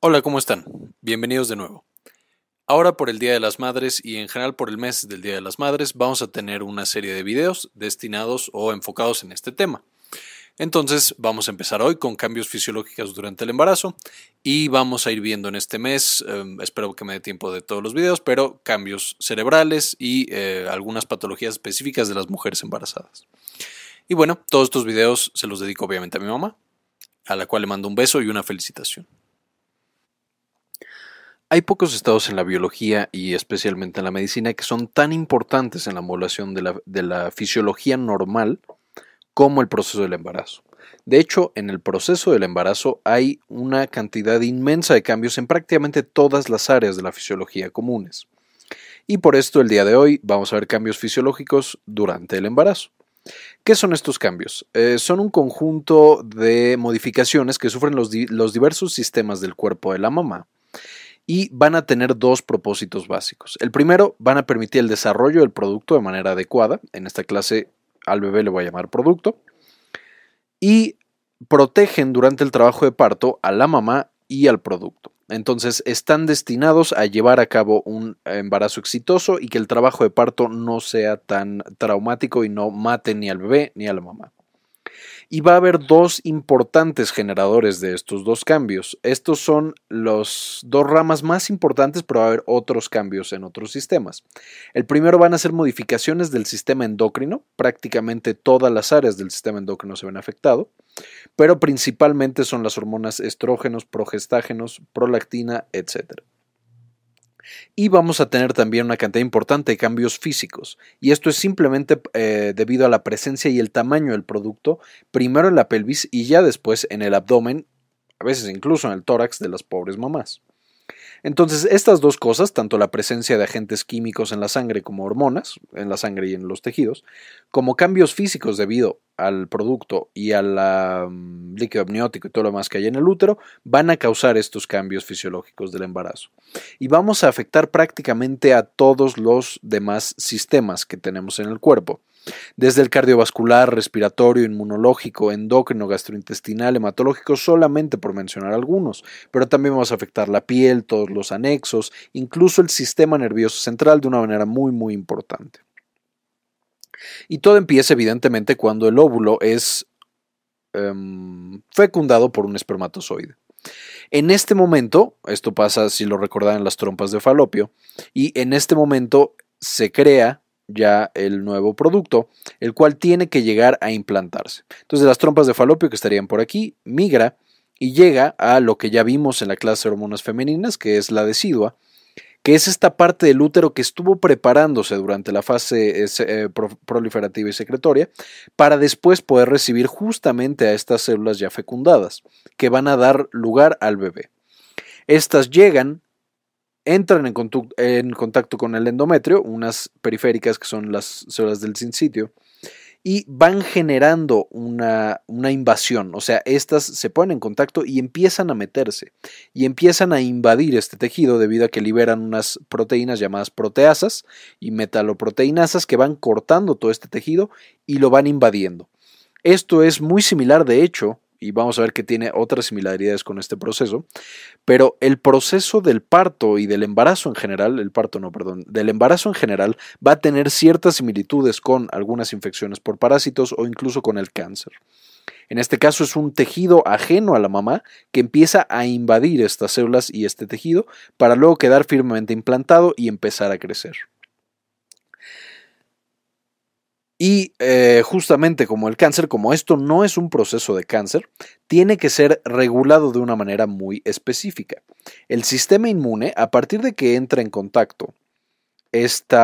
Hola, ¿cómo están? Bienvenidos de nuevo. Ahora por el Día de las Madres y en general por el mes del Día de las Madres vamos a tener una serie de videos destinados o enfocados en este tema. Entonces vamos a empezar hoy con cambios fisiológicos durante el embarazo y vamos a ir viendo en este mes, em, espero que me dé tiempo de todos los videos, pero cambios cerebrales y eh, algunas patologías específicas de las mujeres embarazadas. Y bueno, todos estos videos se los dedico obviamente a mi mamá, a la cual le mando un beso y una felicitación. Hay pocos estados en la biología y especialmente en la medicina que son tan importantes en la modulación de la, fisiología normal como el proceso del embarazo. De hecho, en el proceso del embarazo hay una cantidad inmensa de cambios en prácticamente todas las áreas de la fisiología comunes. Y por esto el día de hoy vamos a ver cambios fisiológicos durante el embarazo. ¿Qué son estos cambios? Eh, son un conjunto de modificaciones que sufren los diversos sistemas del cuerpo de la mamá y van a tener dos propósitos básicos. El primero, van a permitir el desarrollo del producto de manera adecuada. En esta clase al bebé le voy a llamar producto. Y protegen durante el trabajo de parto a la mamá y al producto. Entonces están destinados a llevar a cabo un embarazo exitoso y que el trabajo de parto no sea tan traumático y no mate ni al bebé ni a la mamá y va a haber dos importantes generadores de estos dos cambios. Estos son los dos ramas más importantes, pero va a haber otros cambios en otros sistemas. El primero van a ser modificaciones del sistema endocrino, prácticamente todas las áreas del sistema endocrino se ven afectados, pero principalmente son las hormonas estrógenos, progestágenos, prolactina, etc y vamos a tener también una cantidad importante de cambios físicos. Y esto es simplemente eh, debido a la presencia y el tamaño del producto, primero en la pelvis y ya después en el abdomen, a veces incluso en el tórax de las pobres mamás. Entonces, estas dos cosas, tanto la presencia de agentes químicos en la sangre como hormonas, en la sangre y en los tejidos, como cambios físicos debido al producto y al mm, líquido amniótico y todo lo demás que hay en el útero, van a causar estos cambios fisiológicos del embarazo. Y vamos a afectar prácticamente a todos los demás sistemas que tenemos en el cuerpo desde el cardiovascular, respiratorio, inmunológico, endocrino, gastrointestinal, hematológico, solamente por mencionar algunos, pero también vamos a afectar la piel, todos los anexos, incluso el sistema nervioso central de una manera muy, muy importante. Y todo empieza evidentemente cuando el óvulo es em, fecundado por un espermatozoide. En este momento, esto pasa si lo recordan en las trompas de falopio, y en este momento se crea ya el nuevo producto, el cual tiene que llegar a implantarse. Entonces, las trompas de falopio que estarían por aquí, migra y llega a lo que ya vimos en la clase de hormonas femeninas, que es la decidua, que es esta parte del útero que estuvo preparándose durante la fase eh, eh, proliferativa y secretoria para después poder recibir justamente a estas células ya fecundadas, que van a dar lugar al bebé. Estas llegan entran en, contacto con el endometrio, unas periféricas que son las células del sincitio, y van generando una, una, invasión, o sea, estas se ponen en contacto y empiezan a meterse y empiezan a invadir este tejido debido a que liberan unas proteínas llamadas proteasas y metaloproteinasas que van cortando todo este tejido y lo van invadiendo. Esto es muy similar, de hecho, y vamos a ver que tiene otras similaridades con este proceso, pero el proceso del parto y del embarazo en general, el parto no, perdón, del embarazo en general va a tener ciertas similitudes con algunas infecciones por parásitos o incluso con el cáncer. En este caso es un tejido ajeno a la mamá que empieza a invadir estas células y este tejido para luego quedar firmemente implantado y empezar a crecer. Y eh, justamente como el cáncer, como esto no es un proceso de cáncer, tiene que ser regulado de una manera muy específica. El sistema inmune, a partir de que entra en contacto este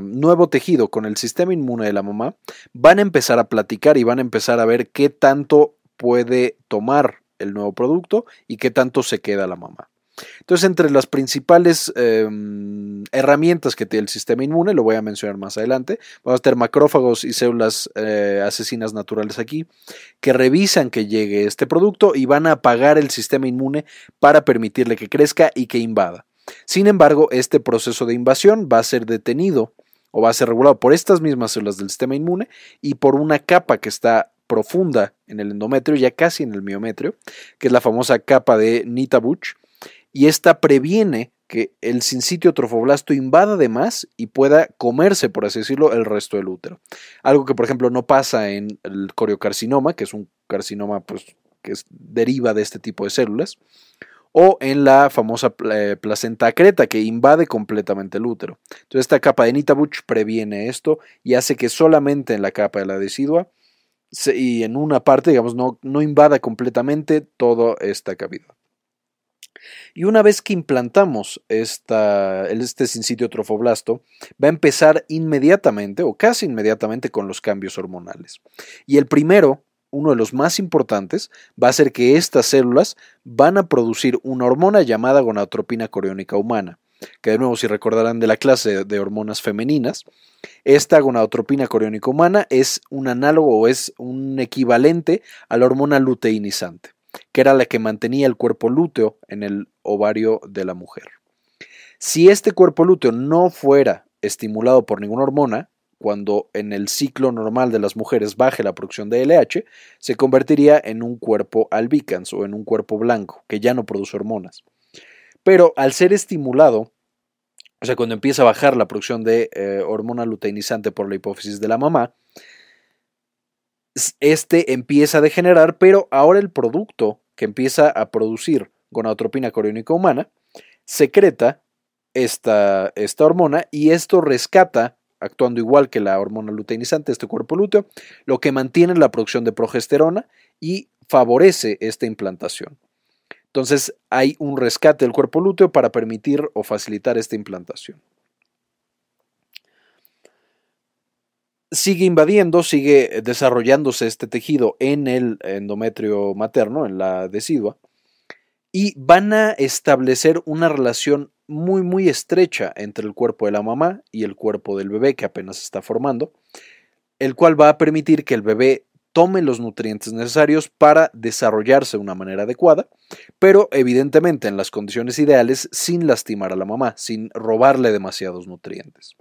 nuevo tejido con el sistema inmune de la mamá, van a empezar a platicar y van a empezar a ver qué tanto puede tomar el nuevo producto y qué tanto se queda la mamá. Entonces, entre las principales em, herramientas que tiene el sistema inmune, lo voy a mencionar más adelante, vamos a tener macrófagos y células eh, asesinas naturales aquí, que revisan que llegue este producto y van a apagar el sistema inmune para permitirle que crezca y que invada. Sin embargo, este proceso de invasión va a ser detenido o va a ser regulado por estas mismas células del sistema inmune y por una capa que está profunda en el endometrio, ya casi en el miometrio, que es la famosa capa de Nitabuch, y esta previene que el sincitio trofoblasto invada de más y pueda comerse, por así decirlo, el resto del útero. Algo que, por ejemplo, no pasa en el coriocarcinoma, que es un carcinoma pues, que deriva de este tipo de células, o en la famosa eh, placenta acreta, que invade completamente el útero. Entonces, esta capa de Nitabuch previene esto y hace que solamente en la capa de la decidua y en una parte, digamos, no, no invada completamente toda esta cavidad. Y una vez que implantamos este sincitio trofoblasto, va a empezar inmediatamente o casi inmediatamente con los cambios hormonales. Y el primero, uno de los más importantes, va a ser que estas células van a producir una hormona llamada gonadotropina coriónica humana que de nuevo si recordarán de la clase de hormonas femeninas, esta gonadotropina coriónica humana es un análogo o es un equivalente a la hormona luteinizante que era la que mantenía el cuerpo lúteo en el ovario de la mujer. Si este cuerpo lúteo no fuera estimulado por ninguna hormona, cuando en el ciclo normal de las mujeres baje la producción de LH, se convertiría en un cuerpo albicans o en un cuerpo blanco, que ya no produce hormonas. Pero al ser estimulado, o sea, cuando empieza a bajar la producción de eh, hormona luteinizante por la hipófisis de la mamá, este empieza a degenerar, pero ahora el producto que empieza a producir gonadotropina coriónica humana secreta esta, esta hormona y esto rescata, actuando igual que la hormona luteinizante, este cuerpo lúteo, lo que mantiene la producción de progesterona y favorece esta implantación. Entonces hay un rescate del cuerpo lúteo para permitir o facilitar esta implantación. Sigue invadiendo, sigue desarrollándose este tejido en el endometrio materno, en la decidua, y van a establecer una relación muy, muy estrecha entre el cuerpo de la mamá y el cuerpo del bebé que apenas está formando, el cual va a permitir que el bebé tome los nutrientes necesarios para desarrollarse de una manera adecuada, pero evidentemente en las condiciones ideales sin lastimar a la mamá, sin robarle demasiados nutrientes.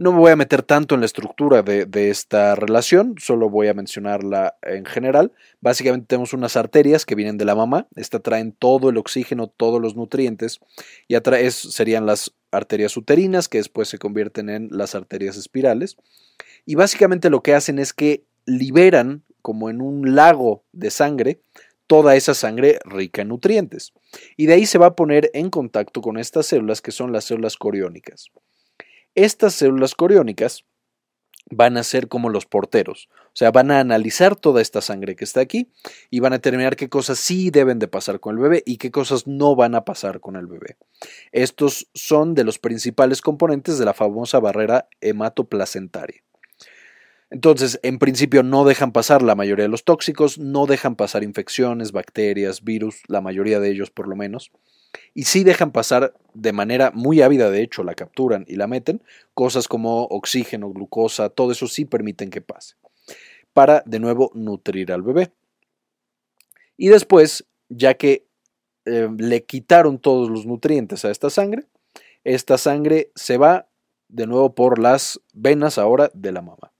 No me voy a meter tanto en la estructura de, esta relación, solo voy a mencionarla en general. Básicamente tenemos unas arterias que vienen de la mamá, esta traen todo el oxígeno, todos los nutrientes, y serían las arterias uterinas, que después se convierten en las arterias espirales. Y básicamente lo que hacen es que liberan, como en un lago de sangre, toda esa sangre rica en nutrientes. Y de ahí se va a poner en contacto con estas células que son las células coriónicas. Estas células coriónicas van a ser como los porteros, o sea, van a analizar toda esta sangre que está aquí y van a determinar qué cosas sí deben de pasar con el bebé y qué cosas no van a pasar con el bebé. Estos son de los principales componentes de la famosa barrera hematoplacentaria. Entonces, en principio no dejan pasar la mayoría de los tóxicos, no dejan pasar infecciones, bacterias, virus, la mayoría de ellos por lo menos y sí dejan pasar de manera muy ávida, de hecho, la capturan y la meten, cosas como oxígeno, glucosa, todo eso sí permiten que pase, para de nuevo nutrir al bebé. Y después, ya que eh, le quitaron todos los nutrientes a esta sangre, esta sangre se va de nuevo por las venas ahora de la mamá.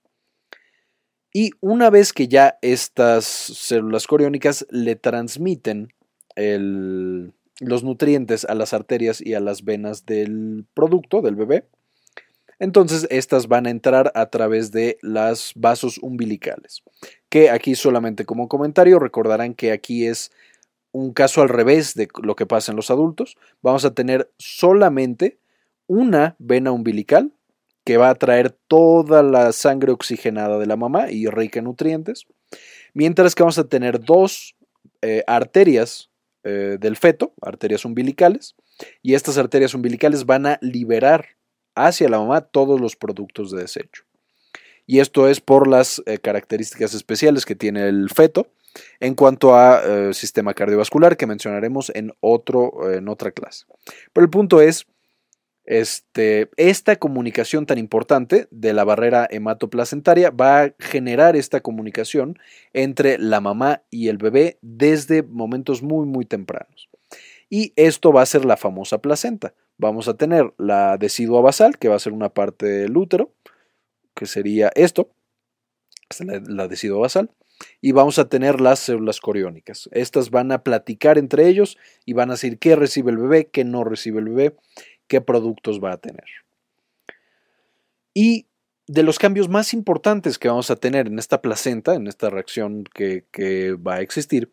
Y una vez que ya estas células coriónicas le transmiten el, los nutrientes a las arterias y a las venas del producto, del bebé. Entonces estas van a entrar a través de los vasos umbilicales, que aquí solamente como comentario recordarán que aquí es un caso al revés de lo que pasa en los adultos. Vamos a tener solamente una vena umbilical que va a traer toda la sangre oxigenada de la mamá y rica en nutrientes, mientras que vamos a tener dos eh, arterias eh, del feto, arterias umbilicales, y estas arterias umbilicales van a liberar hacia la mamá todos los productos de desecho. Y esto es por las eh, características especiales que tiene el feto en cuanto a eh, sistema cardiovascular que mencionaremos en, otro, en otra clase. Pero el punto es este, esta comunicación tan importante de la barrera hematoplacentaria va a generar esta comunicación entre la mamá y el bebé desde momentos muy, muy tempranos. Y esto va a ser la famosa placenta. Vamos a tener la decidua basal, que va a ser una parte del útero, que sería esto, la, decidua basal. y vamos a tener las células coriónicas. Estas van a platicar entre ellos y van a decir qué recibe el bebé, qué no recibe el bebé, qué productos va a tener. Y de los cambios más importantes que vamos a tener en esta placenta, en esta reacción que, va a existir,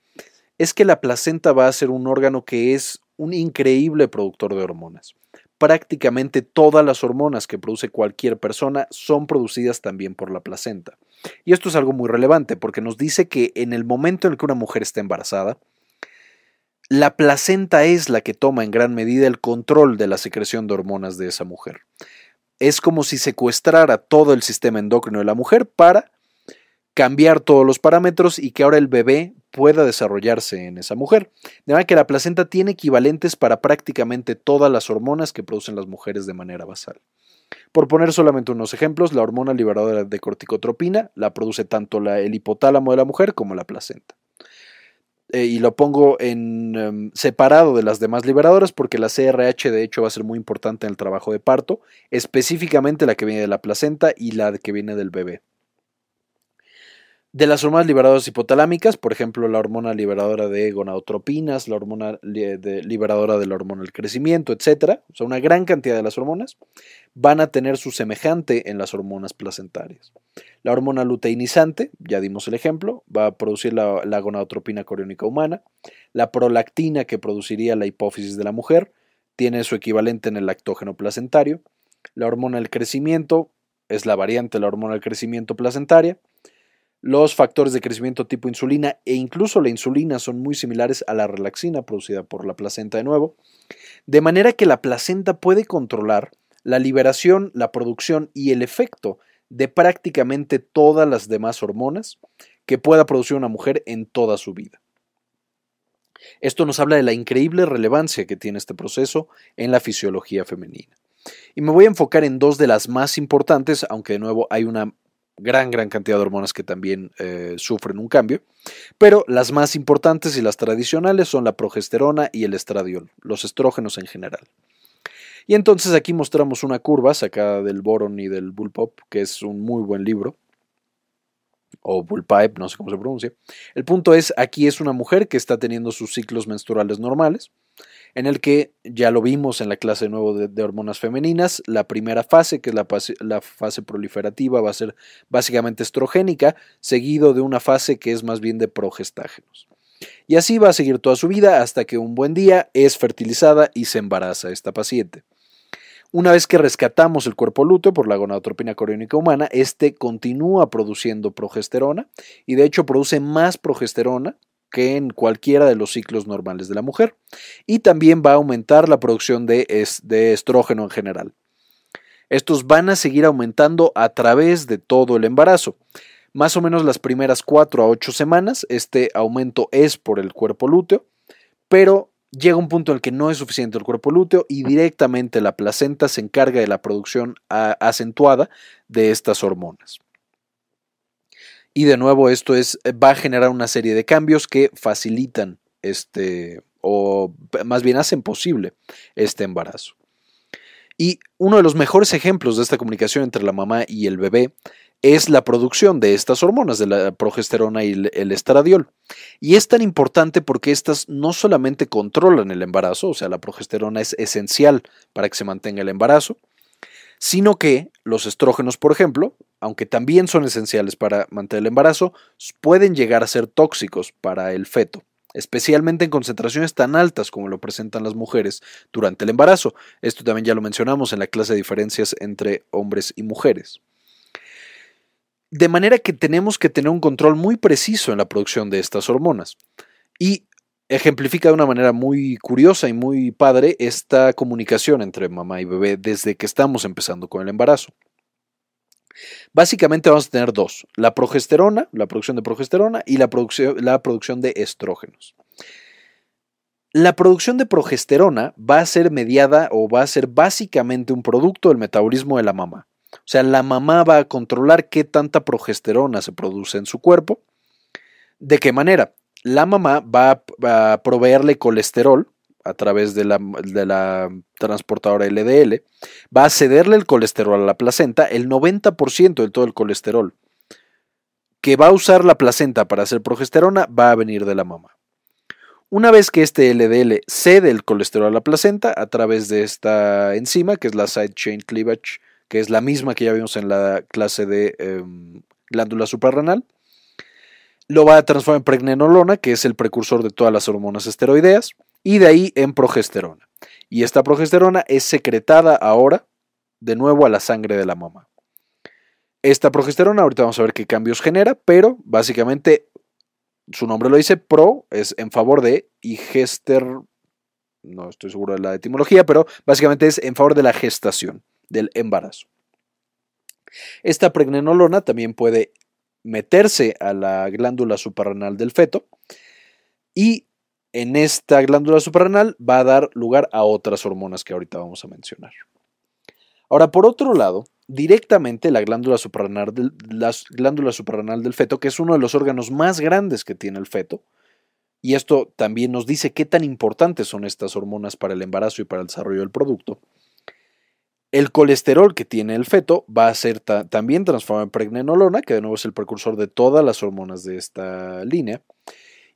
es que la placenta va a ser un órgano que es un increíble productor de hormonas prácticamente todas las hormonas que produce cualquier persona son producidas también por la placenta. Y esto es algo muy relevante porque nos dice que en el momento en el que una mujer está embarazada, la placenta es la que toma en gran medida el control de la secreción de hormonas de esa mujer. Es como si secuestrara todo el sistema endocrino de la mujer para cambiar todos los parámetros y que ahora el bebé pueda desarrollarse en esa mujer. De manera que la placenta tiene equivalentes para prácticamente todas las hormonas que producen las mujeres de manera basal. Por poner solamente unos ejemplos, la hormona liberadora de corticotropina la produce tanto el hipotálamo de la mujer como la placenta. Eh, y lo pongo en em, separado de las demás liberadoras porque la CRH de hecho va a ser muy importante en el trabajo de parto, específicamente la que viene de la placenta y la que viene del bebé. De las hormonas liberadoras hipotalámicas, por ejemplo, la hormona liberadora de gonadotropinas, la hormona liberadora de la hormona del crecimiento, etc. O una gran cantidad de las hormonas van a tener su semejante en las hormonas placentarias. La hormona luteinizante, ya dimos el ejemplo, va a producir la, la gonadotropina coriónica humana. La prolactina que produciría la hipófisis de la mujer tiene su equivalente en el lactógeno placentario. La hormona del crecimiento es la variante de la hormona del crecimiento placentaria. Los factores de crecimiento tipo insulina e incluso la insulina son muy similares a la relaxina producida por la placenta de nuevo, de manera que la placenta puede controlar la liberación, la producción y el efecto de prácticamente todas las demás hormonas que pueda producir una mujer en toda su vida. Esto nos habla de la increíble relevancia que tiene este proceso en la fisiología femenina. Y me voy a enfocar en dos de las más importantes, aunque de nuevo hay una gran, gran cantidad de hormonas que también eh, sufren un cambio, pero las más importantes y las tradicionales son la progesterona y el estradiol, los estrógenos en general. Y entonces aquí mostramos una curva sacada del Boron y del Bullpop, que es un muy buen libro, o Bullpipe, no sé cómo se pronuncia. El punto es, aquí es una mujer que está teniendo sus ciclos menstruales normales, en el que ya lo vimos en la clase nuevo de, hormonas femeninas, la primera fase, que es la, la, fase proliferativa, va a ser básicamente estrogénica, seguido de una fase que es más bien de progestágenos. Y así va a seguir toda su vida hasta que un buen día es fertilizada y se embaraza esta paciente. Una vez que rescatamos el cuerpo lúteo por la gonadotropina coriónica humana, este continúa produciendo progesterona y de hecho produce más progesterona que en cualquiera de los ciclos normales de la mujer. Y también va a aumentar la producción de, estrógeno en general. Estos van a seguir aumentando a través de todo el embarazo. Más o menos las primeras 4 a 8 semanas, este aumento es por el cuerpo lúteo, pero llega un punto en el que no es suficiente el cuerpo lúteo y directamente la placenta se encarga de la producción acentuada de estas hormonas. Y de nuevo, esto es, eh, va a generar una serie de cambios que facilitan este, o más bien hacen posible este embarazo. Y uno de los mejores ejemplos de esta comunicación entre la mamá y el bebé es la producción de estas hormonas, de la progesterona y el, estradiol. Y es tan importante porque estas no solamente controlan el embarazo, o sea, la progesterona es esencial para que se mantenga el embarazo, sino que los estrógenos, por ejemplo, aunque también son esenciales para mantener el embarazo, pueden llegar a ser tóxicos para el feto, especialmente en concentraciones tan altas como lo presentan las mujeres durante el embarazo. Esto también ya lo mencionamos en la clase de diferencias entre hombres y mujeres. De manera que tenemos que tener un control muy preciso en la producción de estas hormonas. Y ejemplifica de una manera muy curiosa y muy padre esta comunicación entre mamá y bebé desde que estamos empezando con el embarazo. Básicamente vamos a tener dos, la progesterona, la producción de progesterona y la producción, la producción de estrógenos. La producción de progesterona va a ser mediada o va a ser básicamente un producto del metabolismo de la mamá. O sea, la mamá va a controlar qué tanta progesterona se produce en su cuerpo. ¿De qué manera? La mamá va a proveerle colesterol a través de la, transportadora LDL, va a cederle el colesterol a la placenta, el 90% de todo el colesterol que va a usar la placenta para hacer progesterona va a venir de la mamá. Una vez que este LDL cede el colesterol a la placenta a través de esta enzima, que es la side chain cleavage, que es la misma que ya vimos en la clase de em, glándula suprarrenal, lo va a transformar en pregnenolona, que es el precursor de todas las hormonas esteroideas, y de ahí en progesterona. Y esta progesterona es secretada ahora de nuevo a la sangre de la mamá. Esta progesterona, ahorita vamos a ver qué cambios genera, pero básicamente su nombre lo dice, pro es en favor de y gester, no estoy seguro de la etimología, pero básicamente es en favor de la gestación, del embarazo. Esta pregnenolona también puede meterse a la glándula suprarrenal del feto y en esta glándula suprarrenal va a dar lugar a otras hormonas que ahorita vamos a mencionar. Ahora, por otro lado, directamente la glándula suprarrenal la glándula suprarrenal del feto, que es uno de los órganos más grandes que tiene el feto. Y esto también nos dice qué tan importantes son estas hormonas para el embarazo y para el desarrollo del producto. El colesterol que tiene el feto va a ser también transformado en pregnenolona, que de nuevo es el precursor de todas las hormonas de esta línea,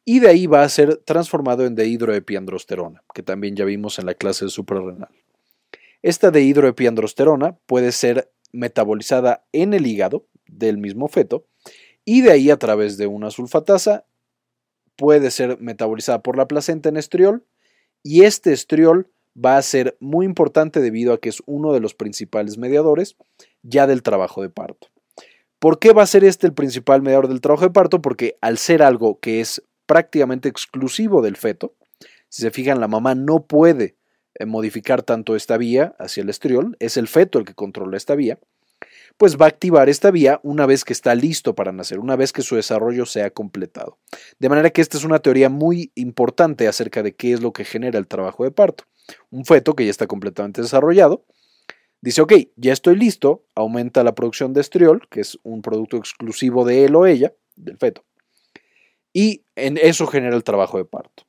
y de ahí va a ser transformado en dehidroepiandrosterona, que también ya vimos en la clase de suprarrenal. Esta dehidroepiandrosterona puede ser metabolizada en el hígado del mismo feto y de ahí a través de una sulfatasa puede ser metabolizada por la placenta en estriol y este estriol va a ser muy importante debido a que es uno de los principales mediadores ya del trabajo de parto. ¿Por qué va a ser este el principal mediador del trabajo de parto? Porque al ser algo que es prácticamente exclusivo del feto, si se fijan, la mamá no puede eh, modificar tanto esta vía hacia el estriol, es el feto el que controla esta vía, pues va a activar esta vía una vez que está listo para nacer, una vez que su desarrollo se ha completado. De manera que esta es una teoría muy importante acerca de qué es lo que genera el trabajo de parto. Un feto que ya está completamente desarrollado, dice, ok, ya estoy listo, aumenta la producción de estriol, que es un producto exclusivo de él o ella, del feto, y en eso genera el trabajo de parto.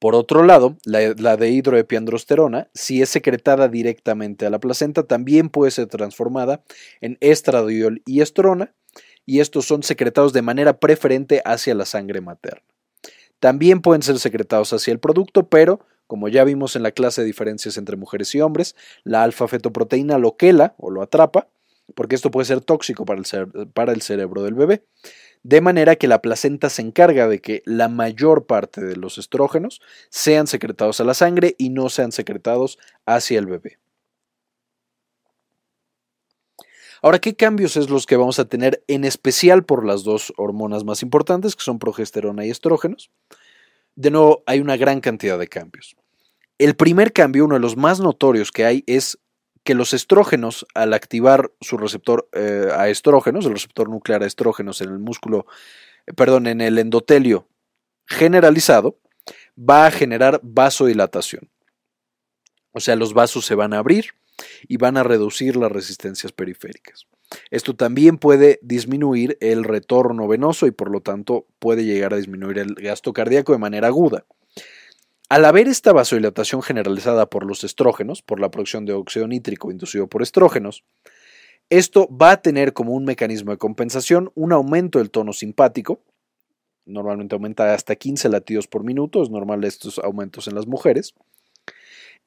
Por otro lado, la, la dehidroepiandrosterona, si es secretada directamente a la placenta, también puede ser transformada en estradiol y estrona, y estos son secretados de manera preferente hacia la sangre materna. También pueden ser secretados hacia el producto, pero como ya vimos en la clase de diferencias entre mujeres y hombres, la alfa-fetoproteína lo quela o lo atrapa, porque esto puede ser tóxico para el cerebro del bebé de manera que la placenta se encarga de que la mayor parte de los estrógenos sean secretados a la sangre y no sean secretados hacia el bebé. Ahora, ¿qué cambios es los que vamos a tener en especial por las dos hormonas más importantes, que son progesterona y estrógenos? De nuevo, hay una gran cantidad de cambios. El primer cambio, uno de los más notorios que hay, es que los estrógenos, al activar su receptor eh, a estrógenos, el receptor nuclear a estrógenos en el músculo, eh, perdón, en el endotelio generalizado, va a generar vasodilatación. O sea, los vasos se van a abrir y van a reducir las resistencias periféricas. Esto también puede disminuir el retorno venoso y por lo tanto puede llegar a disminuir el gasto cardíaco de manera aguda. Al haber esta vasodilatación generalizada por los estrógenos, por la producción de óxido nítrico inducido por estrógenos, esto va a tener como un mecanismo de compensación un aumento del tono simpático, normalmente aumenta hasta 15 latidos por minuto, es normal estos aumentos en las mujeres,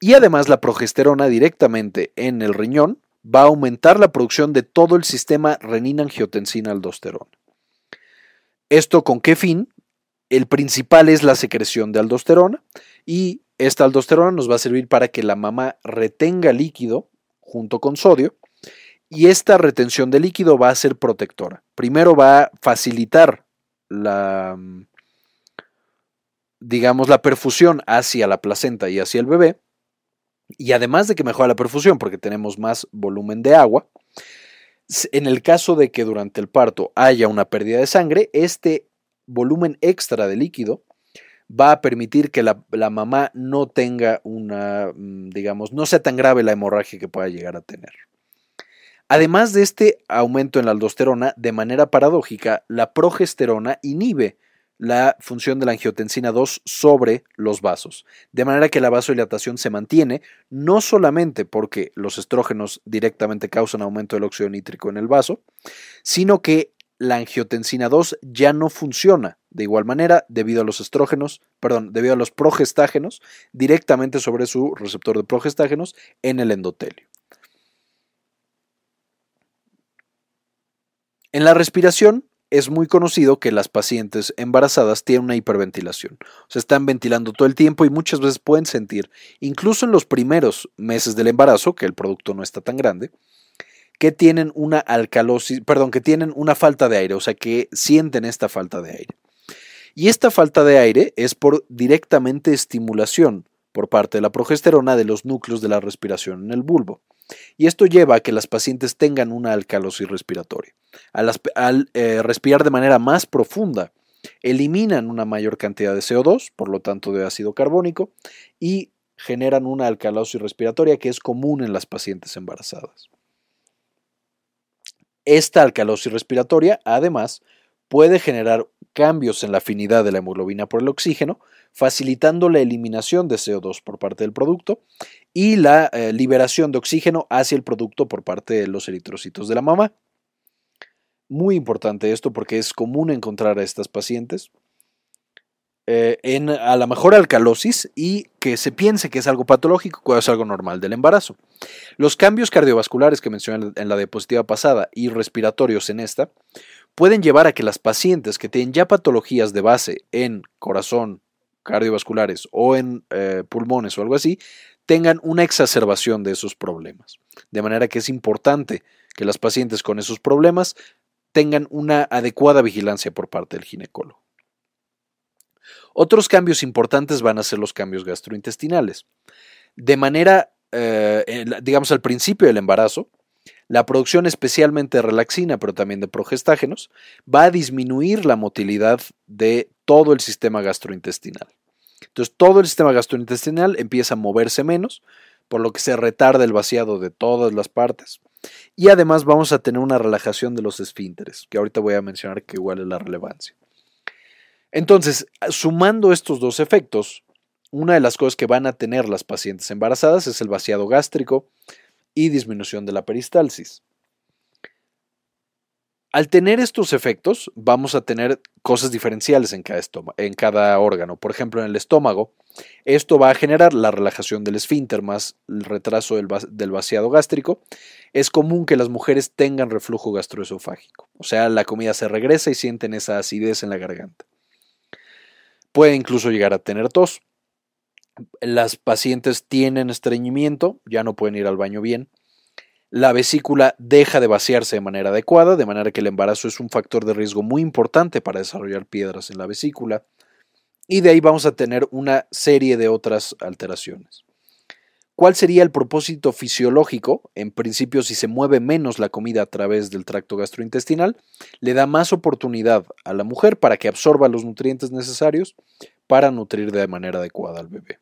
y además la progesterona directamente en el riñón va a aumentar la producción de todo el sistema renina-angiotensina-aldosterona. ¿Esto con qué fin? El principal es la secreción de aldosterona y esta aldosterona nos va a servir para que la mamá retenga líquido junto con sodio y esta retención de líquido va a ser protectora. Primero va a facilitar la digamos la perfusión hacia la placenta y hacia el bebé y además de que mejora la perfusión porque tenemos más volumen de agua, en el caso de que durante el parto haya una pérdida de sangre, este volumen extra de líquido va a permitir que la, mamá no tenga una, mm, digamos, no sea tan grave la hemorragia que pueda llegar a tener. Además de este aumento en la aldosterona, de manera paradójica, la progesterona inhibe la función de la angiotensina 2 sobre los vasos, de manera que la vasodilatación se mantiene no solamente porque los estrógenos directamente causan aumento del óxido nítrico en el vaso, sino que la angiotensina 2 ya no funciona de igual manera debido a los estrógenos, perdón, debido a los progestágenos directamente sobre su receptor de progestágenos en el endotelio. En la respiración es muy conocido que las pacientes embarazadas tienen una hiperventilación. O sea, están ventilando todo el tiempo y muchas veces pueden sentir, incluso en los primeros meses del embarazo, que el producto no está tan grande, que tienen una alcalosis, perdón, que tienen una falta de aire, o sea, que sienten esta falta de aire. Y esta falta de aire es por directamente estimulación por parte de la progesterona de los núcleos de la respiración en el bulbo. Y esto lleva a que las pacientes tengan una alcalosis respiratoria. Al, eh, respirar de manera más profunda, eliminan una mayor cantidad de CO2, por lo tanto de ácido carbónico, y generan una alcalosis respiratoria que es común en las pacientes embarazadas. Esta alcalosis respiratoria, además, puede generar cambios en la afinidad de la hemoglobina por el oxígeno, facilitando la eliminación de CO2 por parte del producto y la eh, liberación de oxígeno hacia el producto por parte de los eritrocitos de la mamá. Muy importante esto porque es común encontrar a estas pacientes eh, en a la mejor alcalosis y que se piense que es algo patológico cuando es algo normal del embarazo. Los cambios cardiovasculares que mencioné en la diapositiva pasada y respiratorios en esta pueden llevar a que las pacientes que tienen ya patologías de base en corazón, cardiovasculares o en eh, pulmones o algo así, tengan una exacerbación de esos problemas. De manera que es importante que las pacientes con esos problemas tengan una adecuada vigilancia por parte del ginecólogo. Otros cambios importantes van a ser los cambios gastrointestinales. De manera, eh, digamos, al principio del embarazo, la producción especialmente de relaxina, pero también de progestágenos, va a disminuir la motilidad de todo el sistema gastrointestinal. Entonces, todo el sistema gastrointestinal empieza a moverse menos, por lo que se retarda el vaciado de todas las partes. Y además vamos a tener una relajación de los esfínteres, que ahorita voy a mencionar que igual es la relevancia. Entonces, sumando estos dos efectos, una de las cosas que van a tener las pacientes embarazadas es el vaciado gástrico y disminución de la peristalsis. Al tener estos efectos, vamos a tener cosas diferenciales en cada, en cada órgano. Por ejemplo, en el estómago, esto va a generar la relajación del esfínter más el retraso del, del vaciado gástrico. Es común que las mujeres tengan reflujo gastroesofágico, o sea, la comida se regresa y sienten esa acidez en la garganta. Puede incluso llegar a tener tos. Las pacientes tienen estreñimiento, ya no pueden ir al baño bien. La vesícula deja de vaciarse de manera adecuada, de manera que el embarazo es un factor de riesgo muy importante para desarrollar piedras en la vesícula. Y de ahí vamos a tener una serie de otras alteraciones. ¿Cuál sería el propósito fisiológico? En principio, si se mueve menos la comida a través del tracto gastrointestinal, le da más oportunidad a la mujer para que absorba los nutrientes necesarios para nutrir de manera adecuada al bebé.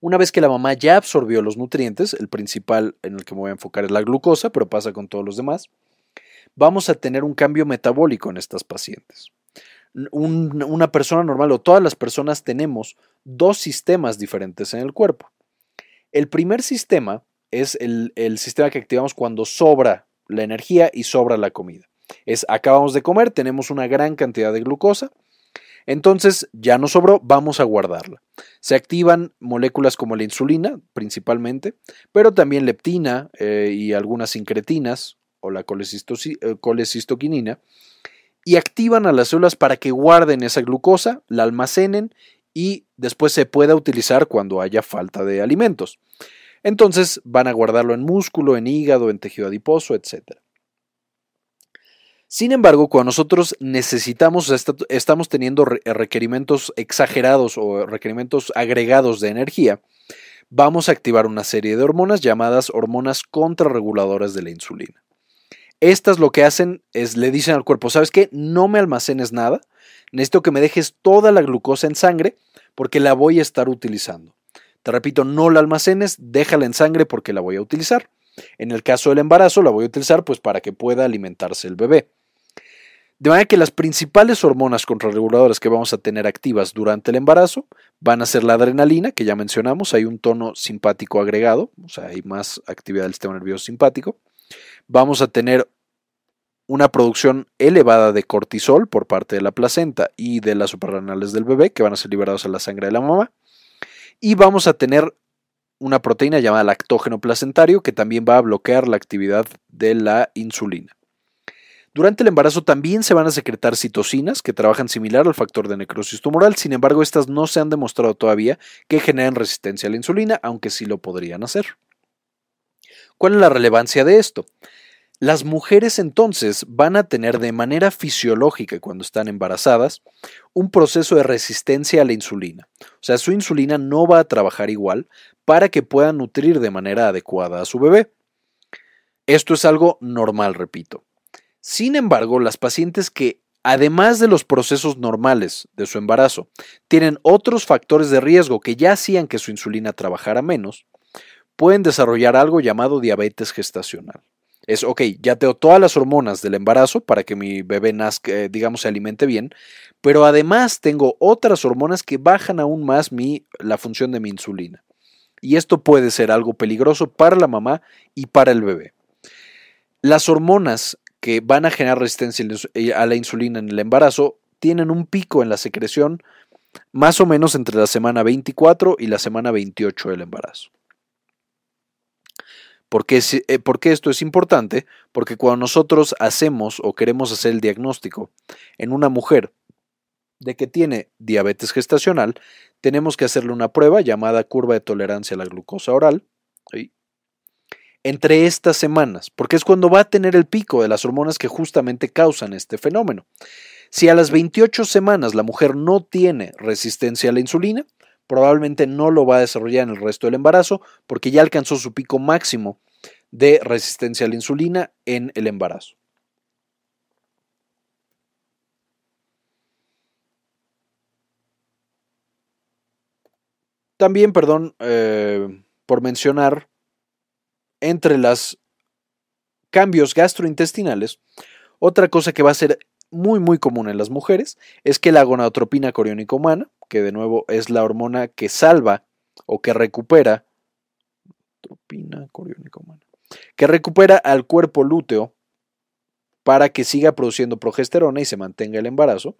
Una vez que la mamá ya absorbió los nutrientes, el principal en el que me voy a enfocar es la glucosa, pero pasa con todos los demás, vamos a tener un cambio metabólico en estas pacientes. una persona normal o todas las personas tenemos dos sistemas diferentes en el cuerpo. El primer sistema es el, sistema que activamos cuando sobra la energía y sobra la comida. Es acabamos de comer, tenemos una gran cantidad de glucosa, entonces ya no sobró, vamos a guardarla. Se activan moléculas como la insulina, principalmente, pero también leptina eh, y algunas incretinas o la eh, colecistoquinina, y activan a las células para que guarden esa glucosa, la almacenen y después se pueda utilizar cuando haya falta de alimentos. Entonces van a guardarlo en músculo, en hígado, en tejido adiposo, etc. Sin embargo, cuando nosotros necesitamos, estamos teniendo requerimientos exagerados o requerimientos agregados de energía, vamos a activar una serie de hormonas llamadas hormonas contrarreguladoras de la insulina. Estas lo que hacen es le dicen al cuerpo, ¿sabes qué? No me almacenes nada, necesito que me dejes toda la glucosa en sangre porque la voy a estar utilizando. Te repito, no la almacenes, déjala en sangre porque la voy a utilizar. En el caso del embarazo, la voy a utilizar pues para que pueda alimentarse el bebé. De manera que las principales hormonas contrarreguladoras que vamos a tener activas durante el embarazo van a ser la adrenalina, que ya mencionamos, hay un tono simpático agregado, o sea, hay más actividad del sistema nervioso simpático. Vamos a tener una producción elevada de cortisol por parte de la placenta y de las suprarrenales del bebé que van a ser liberados a la sangre de la mamá. Y vamos a tener una proteína llamada lactógeno placentario que también va a bloquear la actividad de la insulina. Durante el embarazo también se van a secretar citocinas que trabajan similar al factor de necrosis tumoral, sin embargo estas no se han demostrado todavía que generan resistencia a la insulina, aunque sí lo podrían hacer. ¿Cuál es la relevancia de esto? Las mujeres entonces van a tener de manera fisiológica cuando están embarazadas un proceso de resistencia a la insulina. O sea, su insulina no va a trabajar igual para que puedan nutrir de manera adecuada a su bebé. Esto es algo normal, repito. Sin embargo, las pacientes que, además de los procesos normales de su embarazo, tienen otros factores de riesgo que ya hacían que su insulina trabajara menos, pueden desarrollar algo llamado diabetes gestacional. Es, ok, ya tengo todas las hormonas del embarazo para que mi bebé nazca, eh, digamos, se alimente bien, pero además tengo otras hormonas que bajan aún más mi, la función de mi insulina. Y esto puede ser algo peligroso para la mamá y para el bebé. Las hormonas que van a generar resistencia eh, a la insulina en el embarazo tienen un pico en la secreción más o menos entre la semana 24 y la semana 28 del embarazo. ¿Por qué, eh, ¿Por qué, esto es importante? Porque cuando nosotros hacemos o queremos hacer el diagnóstico en una mujer de que tiene diabetes gestacional, tenemos que hacerle una prueba llamada curva de tolerancia a la glucosa oral entre estas semanas, porque es cuando va a tener el pico de las hormonas que justamente causan este fenómeno. Si a las 28 semanas la mujer no tiene resistencia a la insulina, probablemente no lo va a desarrollar en el resto del embarazo porque ya alcanzó su pico máximo de resistencia a la insulina en el embarazo. También, perdón, eh, por mencionar entre los cambios gastrointestinales, otra cosa que va a ser muy muy común en las mujeres es que la gonadotropina coriónica humana, que de nuevo es la hormona que salva o que recupera que recupera al cuerpo lúteo para que siga produciendo progesterona y se mantenga el embarazo.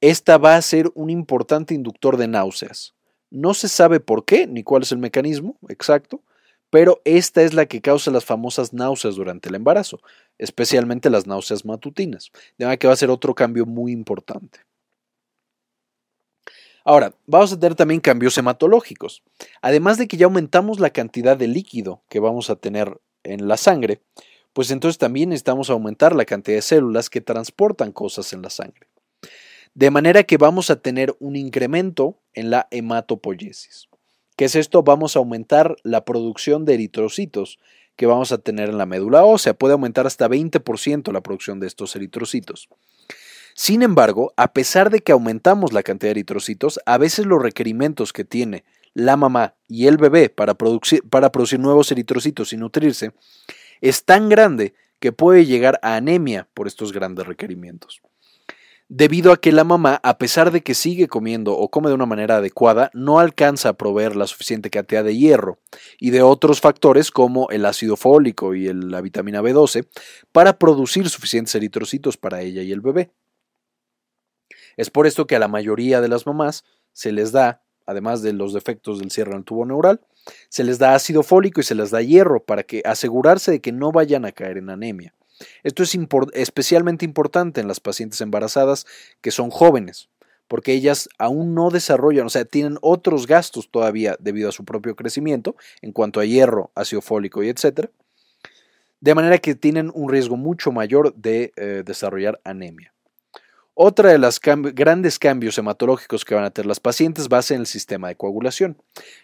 Esta va a ser un importante inductor de náuseas. No se sabe por qué ni cuál es el mecanismo exacto, pero esta es la que causa las famosas náuseas durante el embarazo, especialmente las náuseas matutinas, de manera que va a ser otro cambio muy importante. Ahora, vamos a tener también cambios hematológicos. Además de que ya aumentamos la cantidad de líquido que vamos a tener en la sangre, pues entonces también necesitamos aumentar la cantidad de células que transportan cosas en la sangre. De manera que vamos a tener un incremento en la hematopoiesis. ¿Qué es esto? Vamos a aumentar la producción de eritrocitos que vamos a tener en la médula ósea. Puede aumentar hasta 20% la producción de estos eritrocitos. Sin embargo, a pesar de que aumentamos la cantidad de eritrocitos, a veces los requerimientos que tiene la mamá y el bebé para producir, para producir nuevos eritrocitos y nutrirse es tan grande que puede llegar a anemia por estos grandes requerimientos debido a que la mamá, a pesar de que sigue comiendo o come de una manera adecuada, no alcanza a proveer la suficiente cantidad de hierro y de otros factores como el ácido fólico y la vitamina B12 para producir suficientes eritrocitos para ella y el bebé. Es por esto que a la mayoría de las mamás se les da, además de los defectos del cierre del tubo neural, se les da ácido fólico y se les da hierro para que asegurarse de que no vayan a caer en anemia. Esto es especialmente importante en las pacientes embarazadas que son jóvenes, porque ellas aún no desarrollan, o sea, tienen otros gastos todavía debido a su propio crecimiento en cuanto a hierro, ácido fólico y etcétera, de manera que tienen un riesgo mucho mayor de eh, desarrollar anemia. Otra de los grandes cambios hematológicos que van a tener las pacientes va a ser en el sistema de coagulación.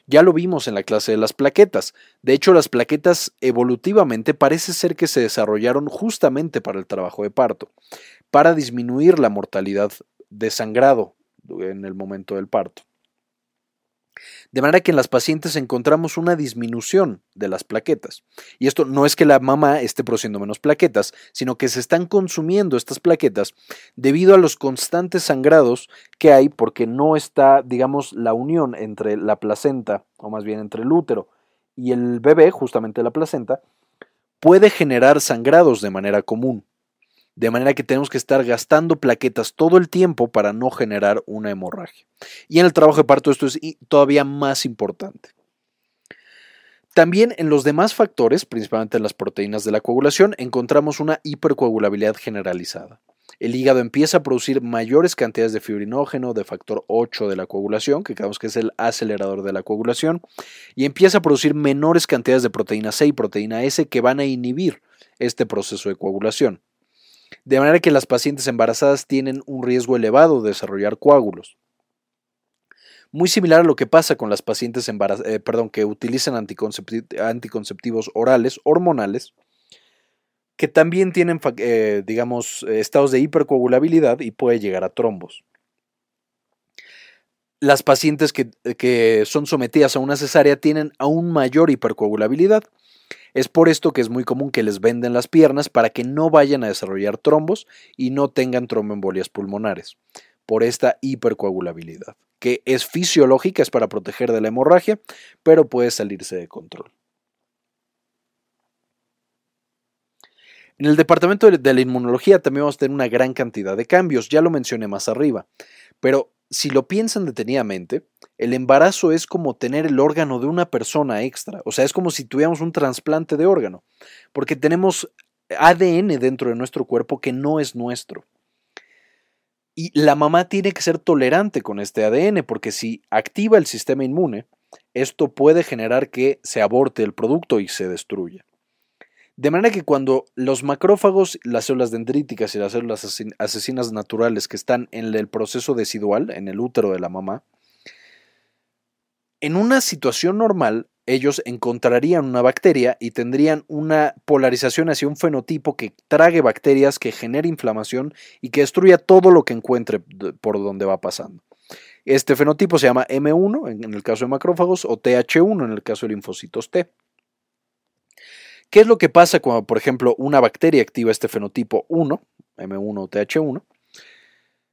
Ya lo vimos en la clase de las plaquetas. De hecho, las plaquetas evolutivamente parece ser que se desarrollaron justamente para el trabajo de parto, para disminuir la mortalidad de sangrado en el momento del parto. De manera que en las pacientes encontramos una disminución de las plaquetas. Y esto no es que la mamá esté produciendo menos plaquetas, sino que se están consumiendo estas plaquetas debido a los constantes sangrados que hay porque no está, digamos, la unión entre la placenta, o más bien entre el útero y el bebé, justamente la placenta, puede generar sangrados de manera común. De manera que tenemos que estar gastando plaquetas todo el tiempo para no generar una hemorragia. Y en el trabajo de parto esto es todavía más importante. También en los demás factores, principalmente en las proteínas de la coagulación, encontramos una hipercoagulabilidad generalizada. El hígado empieza a producir mayores cantidades de fibrinógeno, de factor 8 de la coagulación, que creemos que es el acelerador de la coagulación, y empieza a producir menores cantidades de proteína C y proteína S que van a inhibir este proceso de coagulación. De manera que las pacientes embarazadas tienen un riesgo elevado de desarrollar coágulos. Muy similar a lo que pasa con las pacientes eh, que utilizan anticonceptivos orales, hormonales, que también tienen, eh, digamos, estados de hipercoagulabilidad y puede llegar a trombos. Las pacientes que, que son sometidas a una cesárea tienen aún mayor hipercoagulabilidad. Es por esto que es muy común que les venden las piernas para que no vayan a desarrollar trombos y no tengan tromboembolias pulmonares, por esta hipercoagulabilidad, que es fisiológica, es para proteger de la hemorragia, pero puede salirse de control. En el departamento de la inmunología también vamos a tener una gran cantidad de cambios, ya lo mencioné más arriba, pero si lo piensan detenidamente, el embarazo es como tener el órgano de una persona extra, o sea, es como si tuviéramos un trasplante de órgano, porque tenemos ADN dentro de nuestro cuerpo que no es nuestro. Y la mamá tiene que ser tolerante con este ADN, porque si activa el sistema inmune, esto puede generar que se aborte el producto y se destruya. De manera que cuando los macrófagos, las células dendríticas y las células asesinas naturales que están en el proceso decidual, en el útero de la mamá, en una situación normal, ellos encontrarían una bacteria y tendrían una polarización hacia un fenotipo que trague bacterias, que genere inflamación y que destruya todo lo que encuentre por donde va pasando. Este fenotipo se llama M1 en el caso de macrófagos o TH1 en el caso de linfocitos T. ¿Qué es lo que pasa cuando, por ejemplo, una bacteria activa este fenotipo 1, M1 o TH1?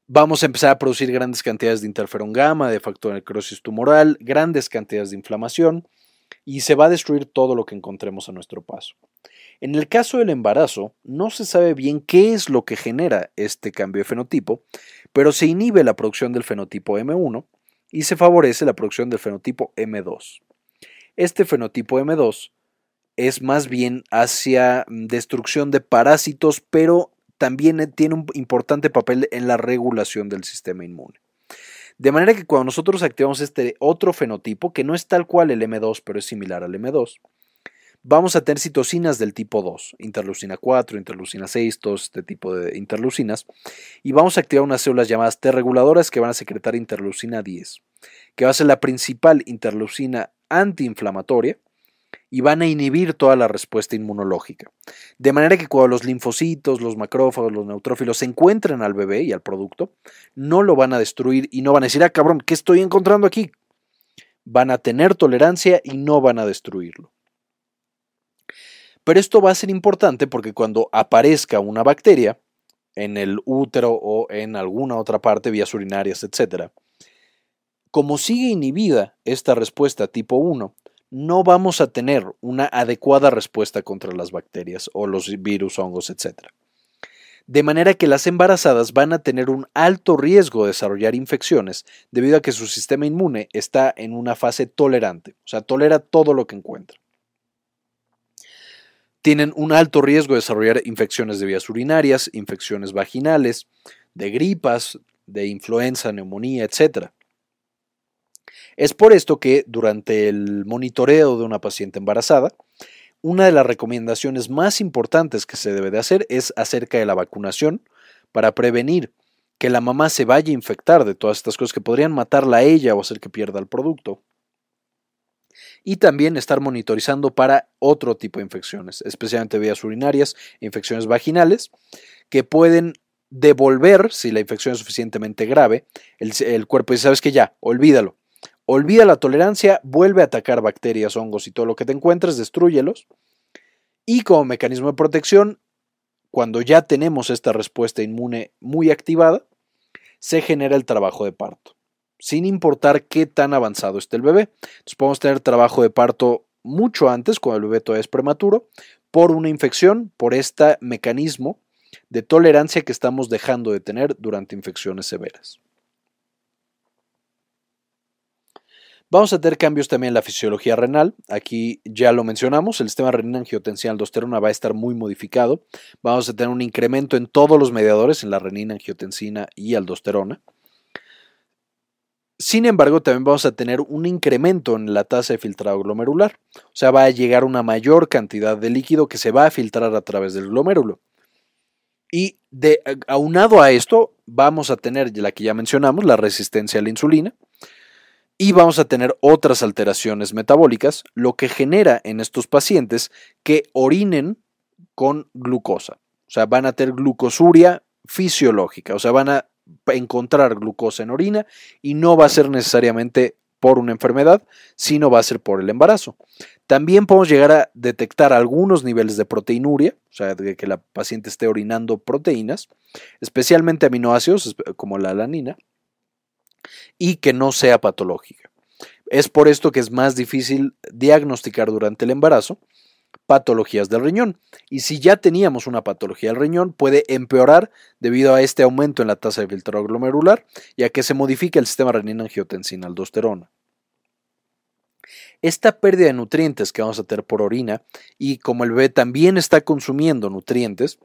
Vamos a empezar a producir grandes cantidades de interferón gamma, de factor de necrosis tumoral, grandes cantidades de inflamación y se va a destruir todo lo que encontremos a nuestro paso. En el caso del embarazo, no se sabe bien qué es lo que genera este cambio de fenotipo, pero se inhibe la producción del fenotipo M1 y se favorece la producción del fenotipo M2. Este fenotipo M2 es más bien hacia mm, destrucción de parásitos, pero también eh, tiene un importante papel en la regulación del sistema inmune. De manera que cuando nosotros activamos este otro fenotipo, que no es tal cual el M2, pero es similar al M2, vamos a tener citocinas del tipo 2, interleucina 4, interleucina 6, todo este tipo de interleucinas, y vamos a activar unas células llamadas T reguladoras que van a secretar interleucina 10, que va a ser la principal interleucina antiinflamatoria, y van a inhibir toda la respuesta inmunológica. De manera que cuando los linfocitos, los macrófagos, los neutrófilos se encuentren al bebé y al producto, no lo van a destruir y no van a decir, ah, cabrón, ¿qué estoy encontrando aquí? Van a tener tolerancia y no van a destruirlo. Pero esto va a ser importante porque cuando aparezca una bacteria en el útero o en alguna otra parte, vías urinarias, etc., como sigue inhibida esta respuesta tipo 1, no vamos a tener una adecuada respuesta contra las bacterias o los virus, hongos, etc. De manera que las embarazadas van a tener un alto riesgo de desarrollar infecciones debido a que su sistema inmune está en una fase tolerante, o sea, tolera todo lo que encuentra. Tienen un alto riesgo de desarrollar infecciones de vías urinarias, infecciones vaginales, de gripas, de influenza, neumonía, etc. Es por esto que durante el monitoreo de una paciente embarazada, una de las recomendaciones más importantes que se debe de hacer es acerca de la vacunación para prevenir que la mamá se vaya a infectar de todas estas cosas que podrían matarla a ella o hacer que pierda el producto. Y también estar monitorizando para otro tipo de infecciones, especialmente vías urinarias, infecciones vaginales, que pueden devolver, si la infección es suficientemente grave, el, cuerpo dice, sabes que ya, olvídalo, Olvida la tolerancia, vuelve a atacar bacterias, hongos y todo lo que te encuentres, destruyelos. Y como mecanismo de protección, cuando ya tenemos esta respuesta inmune muy activada, se genera el trabajo de parto, sin importar qué tan avanzado esté el bebé. Entonces podemos tener trabajo de parto mucho antes, cuando el bebé todavía es prematuro, por una infección, por este mecanismo de tolerancia que estamos dejando de tener durante infecciones severas. Vamos a tener cambios también en la fisiología renal. Aquí ya lo mencionamos, el sistema renina-angiotensina-aldosterona va a estar muy modificado. Vamos a tener un incremento en todos los mediadores, en la renina, angiotensina y aldosterona. Sin embargo, también vamos a tener un incremento en la tasa de filtrado glomerular. O sea, va a llegar una mayor cantidad de líquido que se va a filtrar a través del glomérulo. Y aunado a esto, vamos a tener la que ya mencionamos, la resistencia a la insulina y vamos a tener otras alteraciones metabólicas, lo que genera en estos pacientes que orinen con glucosa. O sea, van a tener glucosuria fisiológica, o sea, van a encontrar glucosa en orina y no va a ser necesariamente por una enfermedad, sino va a ser por el embarazo. También podemos llegar a detectar algunos niveles de proteinuria, o sea, de que la paciente esté orinando proteínas, especialmente aminoácidos como la alanina, y que no sea patológica. Es por esto que es más difícil diagnosticar durante el embarazo patologías del riñón. Y si ya teníamos una patología del riñón, puede empeorar debido a este aumento en la tasa de filtrado glomerular y a que se modifique el sistema renina-angiotensina-aldosterona. Esta pérdida de nutrientes que vamos a tener por orina y como el bebé también está consumiendo nutrientes,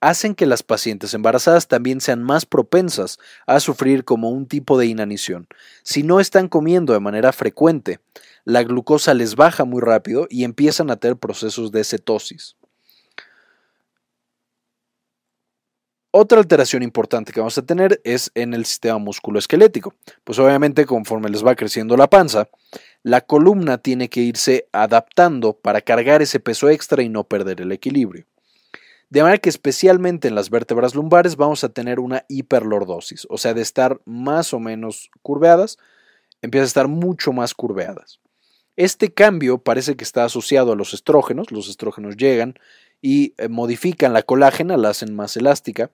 hacen que las pacientes embarazadas también sean más propensas a sufrir como un tipo de inanición. Si no están comiendo de manera frecuente, la glucosa les baja muy rápido y empiezan a tener procesos de cetosis. Otra alteración importante que vamos a tener es en el sistema musculoesquelético. Pues obviamente conforme les va creciendo la panza, la columna tiene que irse adaptando para cargar ese peso extra y no perder el equilibrio. De manera que especialmente en las vértebras lumbares vamos a tener una hiperlordosis, o sea, de estar más o menos curveadas, empieza a estar mucho más curveadas. Este cambio parece que está asociado a los estrógenos, los estrógenos llegan y eh, modifican la colágena, la hacen más elástica,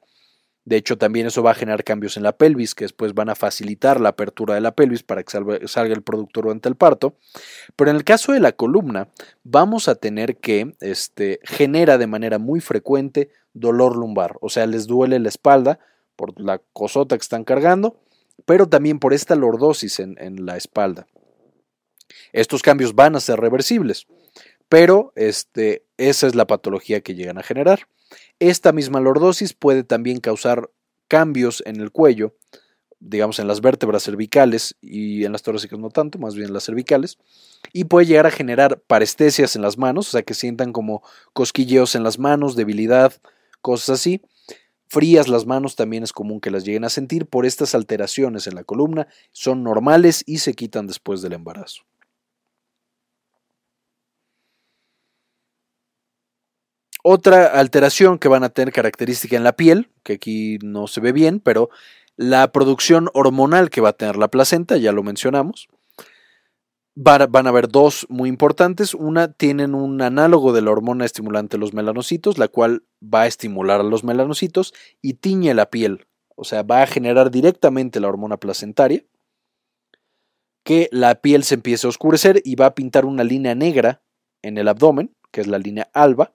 de hecho, también eso va a generar cambios en la pelvis, que después van a facilitar la apertura de la pelvis para que salga, el producto durante el parto. Pero en el caso de la columna, vamos a tener que este, genera de manera muy frecuente dolor lumbar. O sea, les duele la espalda por la cosota que están cargando, pero también por esta lordosis en, la espalda. Estos cambios van a ser reversibles, pero este, esa es la patología que llegan a generar. Esta misma lordosis puede también causar cambios en el cuello, digamos en las vértebras cervicales y en las torácicas no tanto, más bien en las cervicales, y puede llegar a generar parestesias en las manos, o sea que sientan como cosquilleos en las manos, debilidad, cosas así. Frías las manos también es común que las lleguen a sentir por estas alteraciones en la columna, son normales y se quitan después del embarazo. Otra alteración que van a tener característica en la piel, que aquí no se ve bien, pero la producción hormonal que va a tener la placenta, ya lo mencionamos. Van a haber dos muy importantes. Una, tienen un análogo de la hormona estimulante de los melanocitos, la cual va a estimular a los melanocitos y tiñe la piel. O sea, va a generar directamente la hormona placentaria, que la piel se empiece a oscurecer y va a pintar una línea negra en el abdomen, que es la línea alba,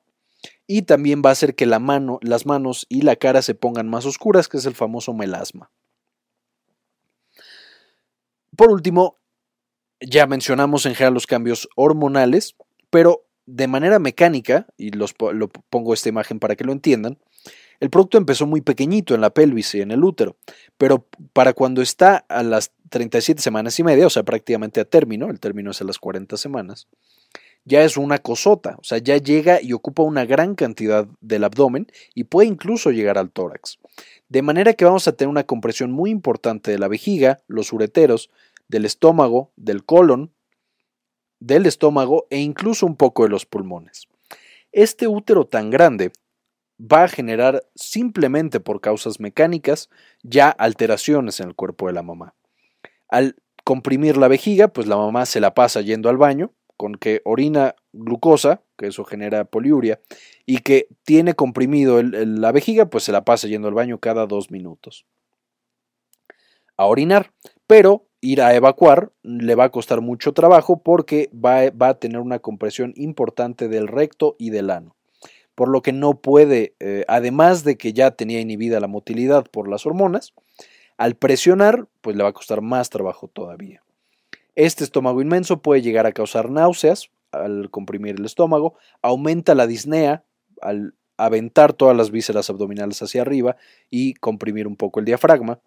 y también va a hacer que la mano, las manos y la cara se pongan más oscuras, que es el famoso melasma. Por último, ya mencionamos en general los cambios hormonales, pero de manera mecánica, y los, lo pongo esta imagen para que lo entiendan, el producto empezó muy pequeñito en la pelvis y en el útero, pero para cuando está a las 37 semanas y media, o sea, prácticamente a término, el término es a las 40 semanas, ya es una cosota, o sea, ya llega y ocupa una gran cantidad del abdomen y puede incluso llegar al tórax. De manera que vamos a tener una compresión muy importante de la vejiga, los ureteros, del estómago, del colon, del estómago e incluso un poco de los pulmones. Este útero tan grande va a generar simplemente por causas mecánicas ya alteraciones en el cuerpo de la mamá. Al comprimir la vejiga, pues la mamá se la pasa yendo al baño, con que orina glucosa, que eso genera poliuria, y que tiene comprimido la vejiga, pues se la pasa yendo al baño cada dos minutos. A orinar, pero ir a evacuar le va a costar mucho trabajo porque va, a tener una compresión importante del recto y del ano. por lo que no puede, eh, además de que ya tenía inhibida la motilidad por las hormonas, al presionar, pues le va a costar más trabajo todavía. Este estómago inmenso puede llegar a causar náuseas al comprimir el estómago, aumenta la disnea al aventar todas las vísceras abdominales hacia arriba y comprimir un poco el diafragma.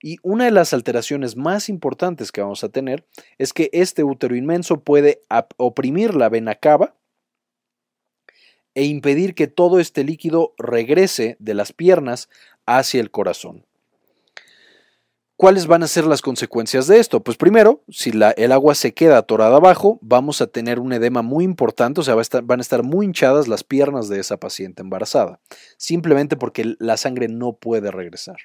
Y una de las alteraciones más importantes que vamos a tener es que este útero inmenso puede oprimir la vena cava e impedir que todo este líquido regrese de las piernas hacia el corazón. ¿Cuáles van a ser las consecuencias de esto? Pues primero, si el agua se queda atorada abajo, vamos a tener un edema muy importante, o sea, van a estar muy hinchadas las piernas de esa paciente embarazada, simplemente porque la sangre no puede regresar.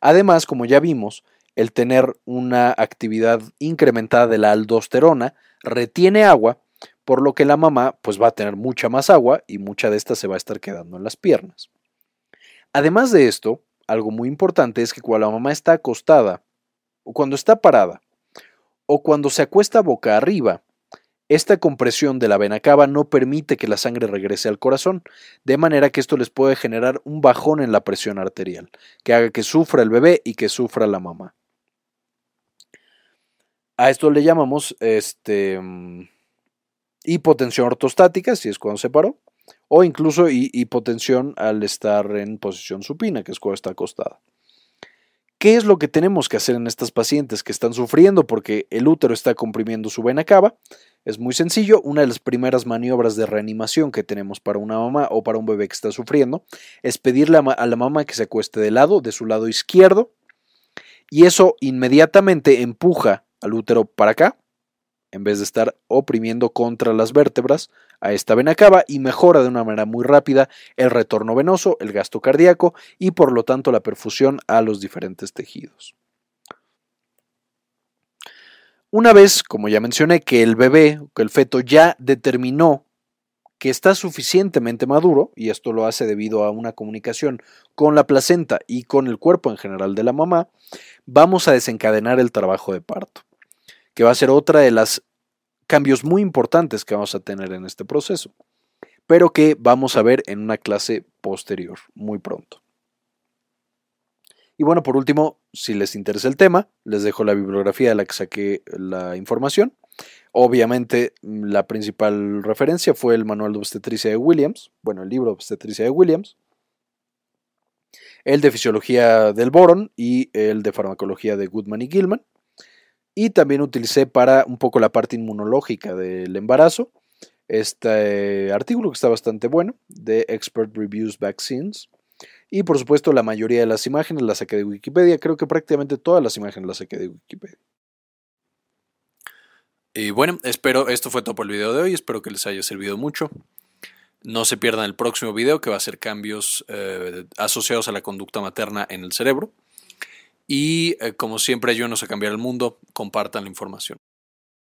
Además, como ya vimos, el tener una actividad incrementada de la aldosterona retiene agua, por lo que la mamá pues va a tener mucha más agua y mucha de esta se va a estar quedando en las piernas. Además de esto, algo muy importante es que cuando la mamá está acostada, o cuando está parada, o cuando se acuesta boca arriba, esta compresión de la vena cava no permite que la sangre regrese al corazón, de manera que esto les puede generar un bajón en la presión arterial, que haga que sufra el bebé y que sufra la mamá. A esto le llamamos este, mm, hipotensión ortostática, si es cuando se paró, o incluso hipotensión al estar en posición supina, que es cuando está acostada. ¿Qué es lo que tenemos que hacer en estas pacientes que están sufriendo porque el útero está comprimiendo su vena cava? Es muy sencillo, una de las primeras maniobras de reanimación que tenemos para una mamá o para un bebé que está sufriendo es pedirle a la mamá que se acueste de lado, de su lado izquierdo, y eso inmediatamente empuja al útero para acá, en vez de estar oprimiendo contra las vértebras a esta vena cava y mejora de una manera muy rápida el retorno venoso, el gasto cardíaco y por lo tanto la perfusión a los diferentes tejidos. Una vez, como ya mencioné, que el bebé, que el feto ya determinó que está suficientemente maduro, y esto lo hace debido a una comunicación con la placenta y con el cuerpo en general de la mamá, vamos a desencadenar el trabajo de parto que va a ser otra de las cambios muy importantes que vamos a tener en este proceso, pero que vamos a ver en una clase posterior, muy pronto. Y bueno, por último, si les interesa el tema, les dejo la bibliografía de la que saqué la información. Obviamente, la principal referencia fue el manual de obstetricia de Williams, bueno, el libro de obstetricia de Williams, el de fisiología del boron y el de farmacología de Goodman y Gilman. Y también utilicé para un poco la parte inmunológica del embarazo este artículo que está bastante bueno de Expert Reviews Vaccines. Y por supuesto la mayoría de las imágenes las saqué de Wikipedia. Creo que prácticamente todas las imágenes las saqué de Wikipedia. Y bueno, espero, esto fue todo por el video de hoy, espero que les haya servido mucho. No se pierdan el próximo video que va a ser cambios eh, asociados a la conducta materna en el cerebro. Y eh, como siempre, ayúdenos a cambiar el mundo, compartan la información.